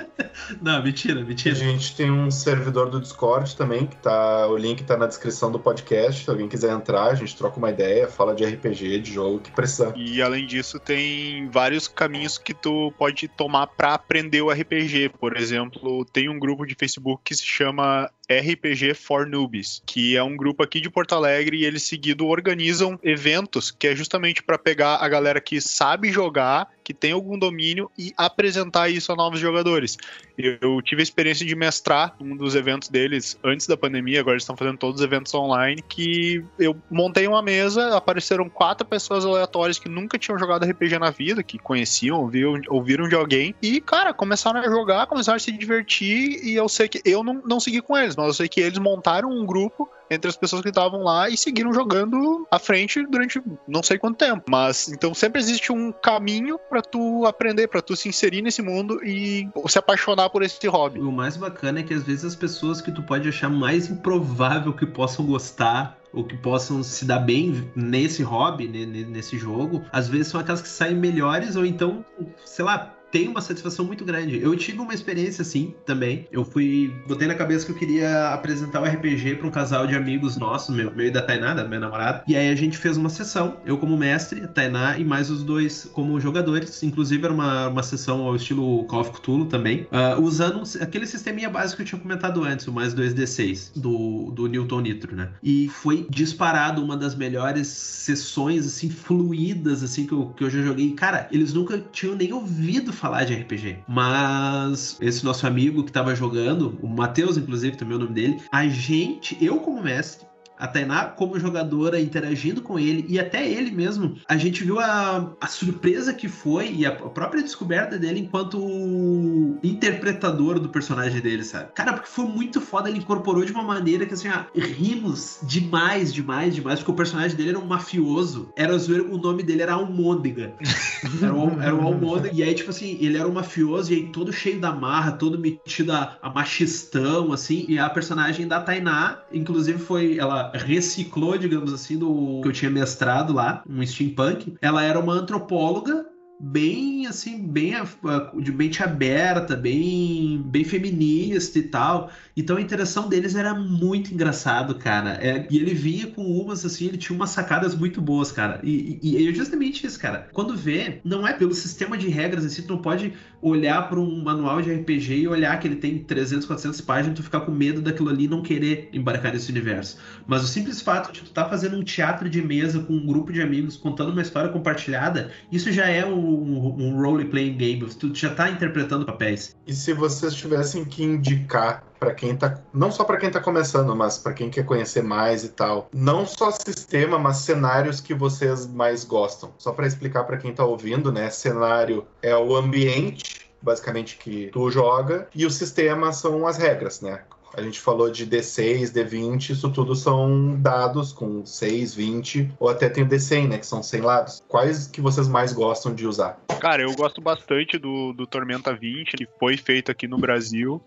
Não, mentira, mentira. A gente tem um servidor do Discord também, que tá. O link tá na descrição do podcast. Se alguém quiser entrar, a gente troca uma ideia, fala de RPG, de jogo que precisa. E além disso, tem vários caminhos que tu pode tomar para aprender o RPG. Por exemplo, tem um grupo de Facebook que se chama RPG for Newbies, que é um grupo aqui de Porto Alegre e eles seguido organizam eventos que é justamente para pegar a galera que sabe jogar que tem algum domínio e apresentar isso a novos jogadores. Eu tive a experiência de mestrar um dos eventos deles antes da pandemia, agora eles estão fazendo todos os eventos online, que eu montei uma mesa, apareceram quatro pessoas aleatórias que nunca tinham jogado RPG na vida, que conheciam, ouviram, ouviram de alguém, e, cara, começaram a jogar, começaram a se divertir, e eu sei que eu não, não segui com eles, mas eu sei que eles montaram um grupo entre as pessoas que estavam lá e seguiram jogando à frente durante não sei quanto tempo. Mas então sempre existe um caminho para tu aprender, para tu se inserir nesse mundo e se apaixonar por esse hobby. O mais bacana é que às vezes as pessoas que tu pode achar mais improvável que possam gostar ou que possam se dar bem nesse hobby, nesse jogo, às vezes são aquelas que saem melhores ou então, sei lá, tem uma satisfação muito grande. Eu tive uma experiência assim também. Eu fui. Botei na cabeça que eu queria apresentar o RPG para um casal de amigos nossos, meu, meu e da Tainá, da minha namorada. E aí a gente fez uma sessão, eu como mestre, a Tainá e mais os dois como jogadores. Inclusive era uma, uma sessão ao estilo Call of Cthulhu também, uh, usando aquele sisteminha básico que eu tinha comentado antes, o mais 2D6 do, do Newton Nitro, né? E foi disparado uma das melhores sessões, assim, fluídas, assim, que eu, que eu já joguei. Cara, eles nunca tinham nem ouvido falar de RPG. Mas esse nosso amigo que tava jogando, o Matheus, inclusive, também é o nome dele, a gente, eu como mestre, a Tainá como jogadora interagindo com ele e até ele mesmo, a gente viu a, a surpresa que foi e a própria descoberta dele enquanto interpretador do personagem dele, sabe? Cara, porque foi muito foda, ele incorporou de uma maneira que assim, ah, rimos demais, demais, demais, porque o personagem dele era um mafioso, era o nome dele era Almôndega. Era o, era o Almôndega, e aí, tipo assim, ele era um mafioso e aí todo cheio da marra, todo metido a, a machistão, assim, e a personagem da Tainá, inclusive foi, ela reciclou, digamos assim, do que eu tinha mestrado lá, um steampunk. Ela era uma antropóloga bem assim, bem de mente aberta, bem bem feminista e tal. Então a interação deles era muito engraçado, cara. É, e ele vinha com umas assim, ele tinha umas sacadas muito boas, cara. E, e, e é justamente isso, cara. Quando vê, não é pelo sistema de regras assim, tu não pode olhar para um manual de RPG e olhar que ele tem 300, 400 páginas, tu ficar com medo daquilo ali e não querer embarcar nesse universo. Mas o simples fato de tu estar tá fazendo um teatro de mesa com um grupo de amigos contando uma história compartilhada, isso já é um um, um role-playing game, tu já tá interpretando papéis. E se vocês tivessem que indicar para quem tá, não só para quem tá começando, mas para quem quer conhecer mais e tal, não só sistema, mas cenários que vocês mais gostam. Só para explicar para quem tá ouvindo, né? Cenário é o ambiente basicamente que tu joga e o sistema são as regras, né? A gente falou de D6, D20, isso tudo são dados com 6, 20, ou até tem o D100, né, que são 100 lados. Quais que vocês mais gostam de usar? Cara, eu gosto bastante do, do Tormenta 20, que foi feito aqui no Brasil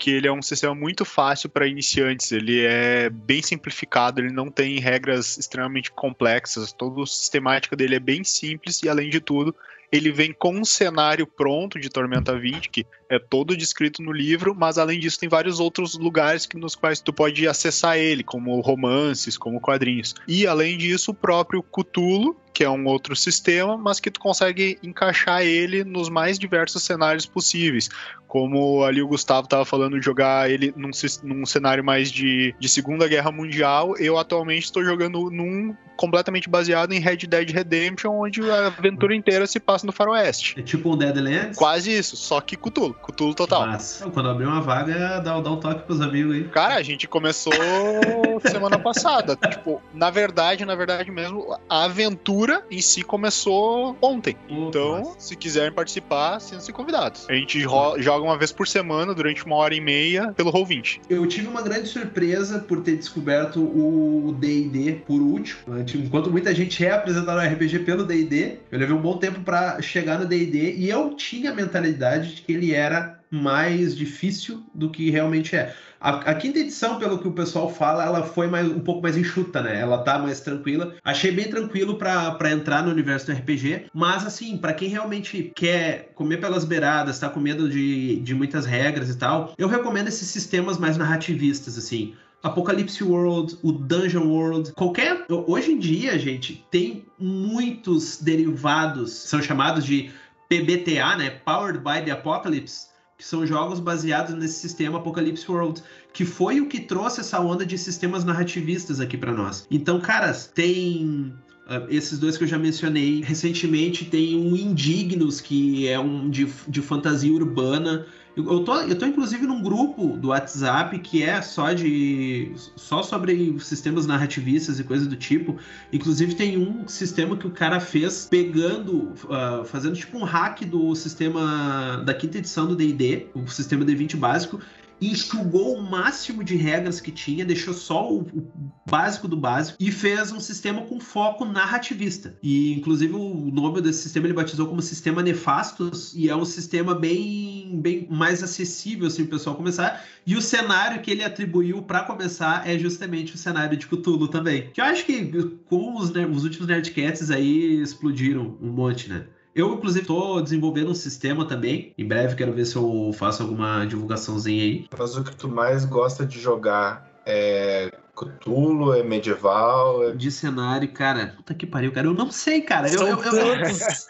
que ele é um sistema muito fácil para iniciantes. Ele é bem simplificado, ele não tem regras extremamente complexas. Toda a sistemática dele é bem simples e, além de tudo, ele vem com um cenário pronto de Tormenta 20, que é todo descrito no livro, mas além disso tem vários outros lugares que, nos quais tu pode acessar ele, como romances, como quadrinhos. E além disso, o próprio Cthulhu, que é um outro sistema, mas que tu consegue encaixar ele nos mais diversos cenários possíveis. Como ali o Gustavo estava falando de jogar ele num, num cenário mais de, de Segunda Guerra Mundial, eu atualmente estou jogando num completamente baseado em Red Dead Redemption, onde a aventura inteira se passa no faroeste. É tipo um Deadlands? Quase isso, só que Cthulhu. Cthulhu total. Mas, quando abrir uma vaga, dá, dá um toque pros amigos aí. Cara, a gente começou semana passada. tipo, na verdade, na verdade mesmo, a aventura em si começou ontem. então, nossa. se quiserem participar, sintam-se convidados. A gente joga uma vez por semana, durante uma hora e meia, pelo Roll20. Eu tive uma grande surpresa por ter descoberto o D&D por último. Enquanto muita gente é apresentada no RPG pelo D&D, eu levei um bom tempo para chegar no D&D e eu tinha a mentalidade de que ele era mais difícil do que realmente é. A, a, quinta edição, pelo que o pessoal fala, ela foi mais, um pouco mais enxuta, né? Ela tá mais tranquila. Achei bem tranquilo para entrar no universo do RPG, mas assim, para quem realmente quer comer pelas beiradas, tá com medo de, de muitas regras e tal, eu recomendo esses sistemas mais narrativistas, assim. Apocalypse World, o Dungeon World, qualquer. Hoje em dia, gente, tem muitos derivados, são chamados de PBTA, né? Powered by the Apocalypse, que são jogos baseados nesse sistema Apocalypse World, que foi o que trouxe essa onda de sistemas narrativistas aqui para nós. Então, caras, tem Uh, esses dois que eu já mencionei. Recentemente tem um Indignos, que é um de, de fantasia urbana. Eu tô, eu tô inclusive num grupo do WhatsApp que é só de só sobre sistemas narrativistas e coisas do tipo. Inclusive tem um sistema que o cara fez pegando, uh, fazendo tipo um hack do sistema da quinta edição do D&D, o sistema D20 básico, enxugou o máximo de regras que tinha, deixou só o, o, básico do básico e fez um sistema com foco narrativista. E inclusive o nome desse sistema ele batizou como sistema Nefastos e é um sistema bem, bem mais acessível assim o pessoal começar. E o cenário que ele atribuiu para começar é justamente o cenário de Cthulhu também. Que eu acho que com os, os últimos Nerdcats aí explodiram um monte, né? Eu, inclusive, estou desenvolvendo um sistema também. Em breve quero ver se eu faço alguma divulgaçãozinha aí. Mas o que tu mais gosta de jogar é Cthulhu, é medieval? É... De cenário, cara. Puta que pariu, cara. Eu não sei, cara. São eu, eu, eu,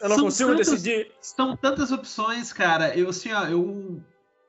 eu não consigo tantos, decidir. São tantas opções, cara. Eu, assim, ó, eu.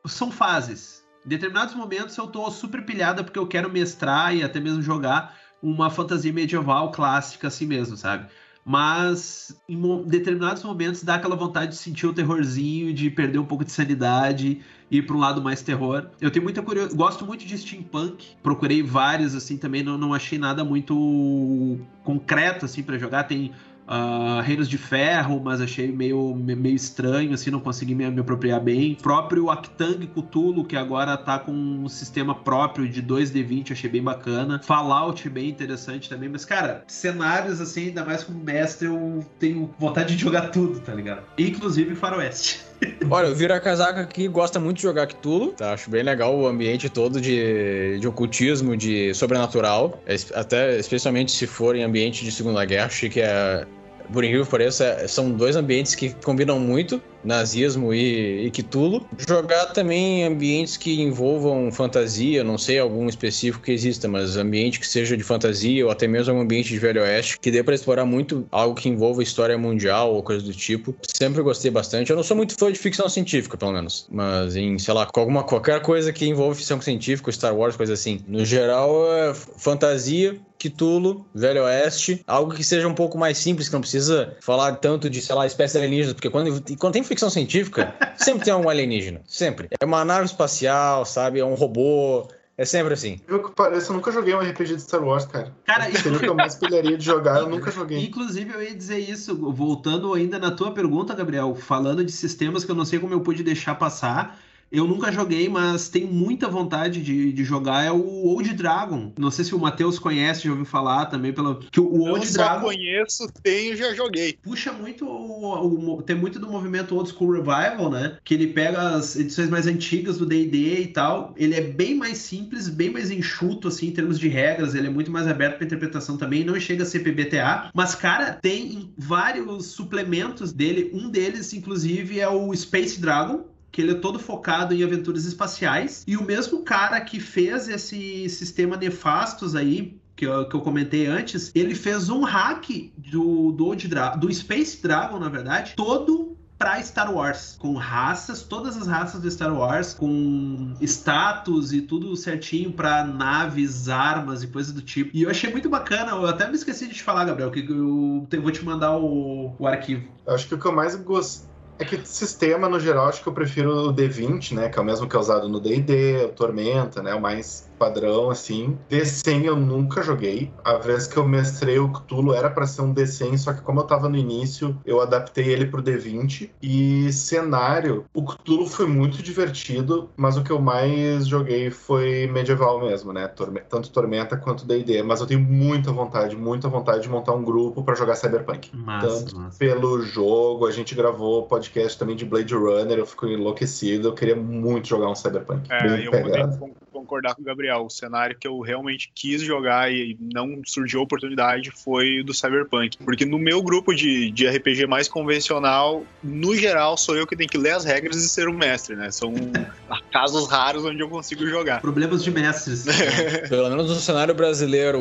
São fases. Em determinados momentos eu tô super pilhada porque eu quero mestrar e até mesmo jogar uma fantasia medieval clássica assim mesmo, sabe? Mas em determinados momentos dá aquela vontade de sentir o terrorzinho, de perder um pouco de sanidade e ir para um lado mais terror. Eu tenho muita curiosidade, gosto muito de steampunk, procurei vários assim também, não, não achei nada muito concreto assim para jogar. Tem Uh, Reinos de Ferro, mas achei meio, meio estranho, assim, não consegui me, me apropriar bem. O próprio Actang Cthulhu, que agora tá com um sistema próprio de 2D20, achei bem bacana. Fallout, bem interessante também. Mas, cara, cenários, assim, ainda mais como mestre, eu tenho vontade de jogar tudo, tá ligado? Inclusive Faroeste. Olha, o Vira Casaca aqui gosta muito de jogar Cthulhu, tá? Acho bem legal o ambiente todo de, de ocultismo, de sobrenatural. Até, especialmente se for em ambiente de Segunda Guerra, achei que é por incrível que pareça, é, são dois ambientes que combinam muito nazismo e, e Cthulhu. Jogar também ambientes que envolvam fantasia, não sei algum específico que exista, mas ambiente que seja de fantasia ou até mesmo um ambiente de Velho Oeste, que dê para explorar muito algo que envolva história mundial ou coisa do tipo. Sempre gostei bastante. Eu não sou muito fã de ficção científica, pelo menos, mas em, sei lá, alguma, qualquer coisa que envolva ficção científica, Star Wars, coisa assim. No geral, é fantasia, Cthulhu, Velho Oeste, algo que seja um pouco mais simples, que não precisa falar tanto de, sei lá, espécie alienígena, porque quando, quando tem ficção científica, sempre tem um alienígena. Sempre. É uma nave espacial, sabe? É um robô. É sempre assim. Eu pareço, eu nunca joguei um RPG de Star Wars, cara. Cara, seria o que eu mais pilharia de jogar, eu nunca joguei. Inclusive, eu ia dizer isso, voltando ainda na tua pergunta, Gabriel, falando de sistemas que eu não sei como eu pude deixar passar. Eu nunca joguei, mas tenho muita vontade de, de jogar. É o Old Dragon. Não sei se o Matheus conhece, já ouviu falar também. Pelo... Que o Old eu Dragon. Eu conheço, tenho já joguei. Puxa muito. O, o, tem muito do movimento Old School Revival, né? Que ele pega as edições mais antigas do DD e tal. Ele é bem mais simples, bem mais enxuto, assim, em termos de regras. Ele é muito mais aberto para interpretação também. Não chega a ser PBTA. Mas, cara, tem vários suplementos dele. Um deles, inclusive, é o Space Dragon que ele é todo focado em aventuras espaciais. E o mesmo cara que fez esse sistema Nefastos aí, que eu, que eu, comentei antes, ele fez um hack do, do, do Space Dragon, na verdade, todo para Star Wars, com raças, todas as raças do Star Wars, com status e tudo certinho para naves, armas e coisas do tipo. E eu achei muito bacana, eu até me esqueci de te falar, Gabriel, que eu, vou te mandar o, o arquivo. Acho que o que eu mais gostei é que sistema, no geral, acho que eu prefiro o D20, né? Que é o mesmo que é usado no D&D, o Tormenta, né? O mais padrão, assim. D100 eu nunca joguei. A vez que eu mestrei o Cthulhu era para ser um D100, só que como eu tava no início, eu adaptei ele pro D20. E cenário, o Cthulhu foi muito divertido, mas o que eu mais joguei foi medieval mesmo, né? Tanto Tormenta quanto D&D. Mas eu tenho muita vontade, muita vontade de montar um grupo para jogar Cyberpunk. Massa, Tanto massa. pelo jogo, a gente gravou podcast também de Blade Runner, eu fico enlouquecido, eu queria muito jogar um Cyberpunk. É, eu concordar com o Gabriel o cenário que eu realmente quis jogar e não surgiu a oportunidade foi do Cyberpunk. Porque no meu grupo de, de RPG mais convencional, no geral, sou eu que tenho que ler as regras e ser o mestre, né? São casos raros onde eu consigo jogar. Problemas de mestres. Pelo menos no cenário brasileiro,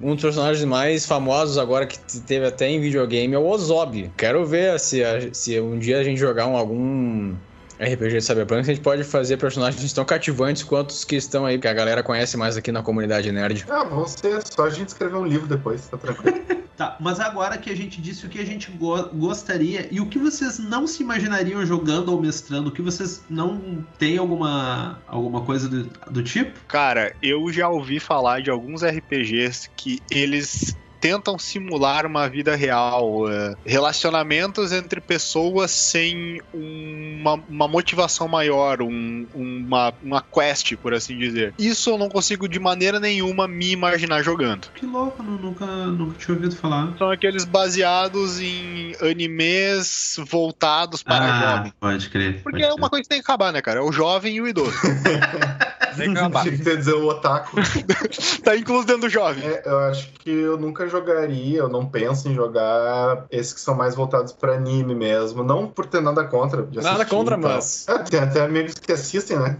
um dos personagens mais famosos agora que teve até em videogame é o Ozob. Quero ver se, se um dia a gente jogar um, algum RPG de Cyberpunk, a gente pode fazer personagens tão cativantes quanto os que estão aí, que a galera conhece mais aqui na comunidade nerd. Ah, vão ser só a gente escrever um livro depois, tá tranquilo. Tá, mas agora que a gente disse o que a gente go gostaria e o que vocês não se imaginariam jogando ou mestrando, o que vocês não têm alguma, alguma coisa do, do tipo? Cara, eu já ouvi falar de alguns RPGs que eles tentam simular uma vida real, uh, relacionamentos entre pessoas sem uma, uma motivação maior, um, uma, uma quest, por assim dizer. Isso eu não consigo de maneira nenhuma me imaginar jogando. Que louco, nunca, nunca tinha ouvido falar. São aqueles baseados em animes voltados para ah, jovens. Pode crer. Porque pode é uma coisa que tem que acabar, né, cara? É o jovem e o idoso. Tinha que dizer o otaku. tá incluso dentro do jovem. É, eu acho que eu nunca jogaria, eu não penso em jogar esses que são mais voltados para anime mesmo. Não por ter nada contra. nada contra, mas. É, tem até amigos que assistem, né?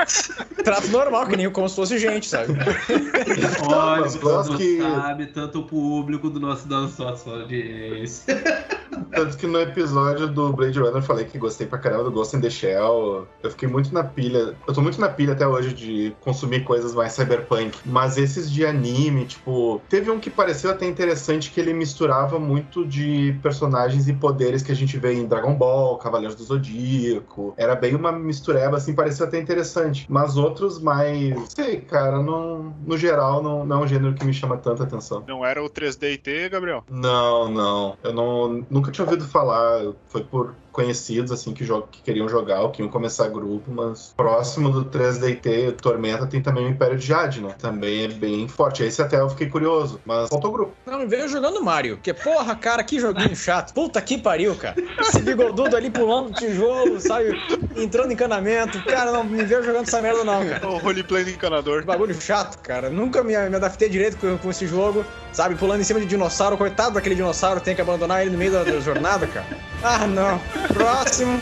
Trato normal, que nem como se fosse gente, sabe? Olha, mas gosto que... sabe, tanto o público do nosso danço, sua audiência. Tanto que no episódio do Blade Runner eu falei que gostei pra caramba do Ghost in the Shell. Eu fiquei muito na pilha. Eu tô muito na pilha até hoje de consumir coisas mais cyberpunk. Mas esses de anime, tipo. Teve um que pareceu até interessante que ele misturava muito de personagens e poderes que a gente vê em Dragon Ball, Cavaleiros do Zodíaco. Era bem uma mistureba, assim, pareceu até interessante. Mas outros mais. Não sei, cara, não, no geral não, não é um gênero que me chama tanta atenção. Não era o 3D IT, Gabriel? Não, não. Eu não, nunca tinha ouvido falar. Foi por conhecidos, assim, que, que queriam jogar ou que iam começar grupo, mas próximo do 3DT Tormenta tem também o Império de Jade, né? Também é bem forte. Esse até eu fiquei curioso, mas faltou grupo. Não, me veio jogando Mario, que porra, cara, que joguinho chato. Puta que pariu, cara. Esse bigodudo ali pulando tijolo, sabe? Entrando em encanamento. Cara, não me veio jogando essa merda não, cara. O roleplay do encanador. Bagulho chato, cara. Nunca me, me adaptei direito com, com esse jogo, sabe? Pulando em cima de dinossauro. Coitado daquele dinossauro, tem que abandonar ele no meio da, da jornada, cara. Ah, não. Próximo.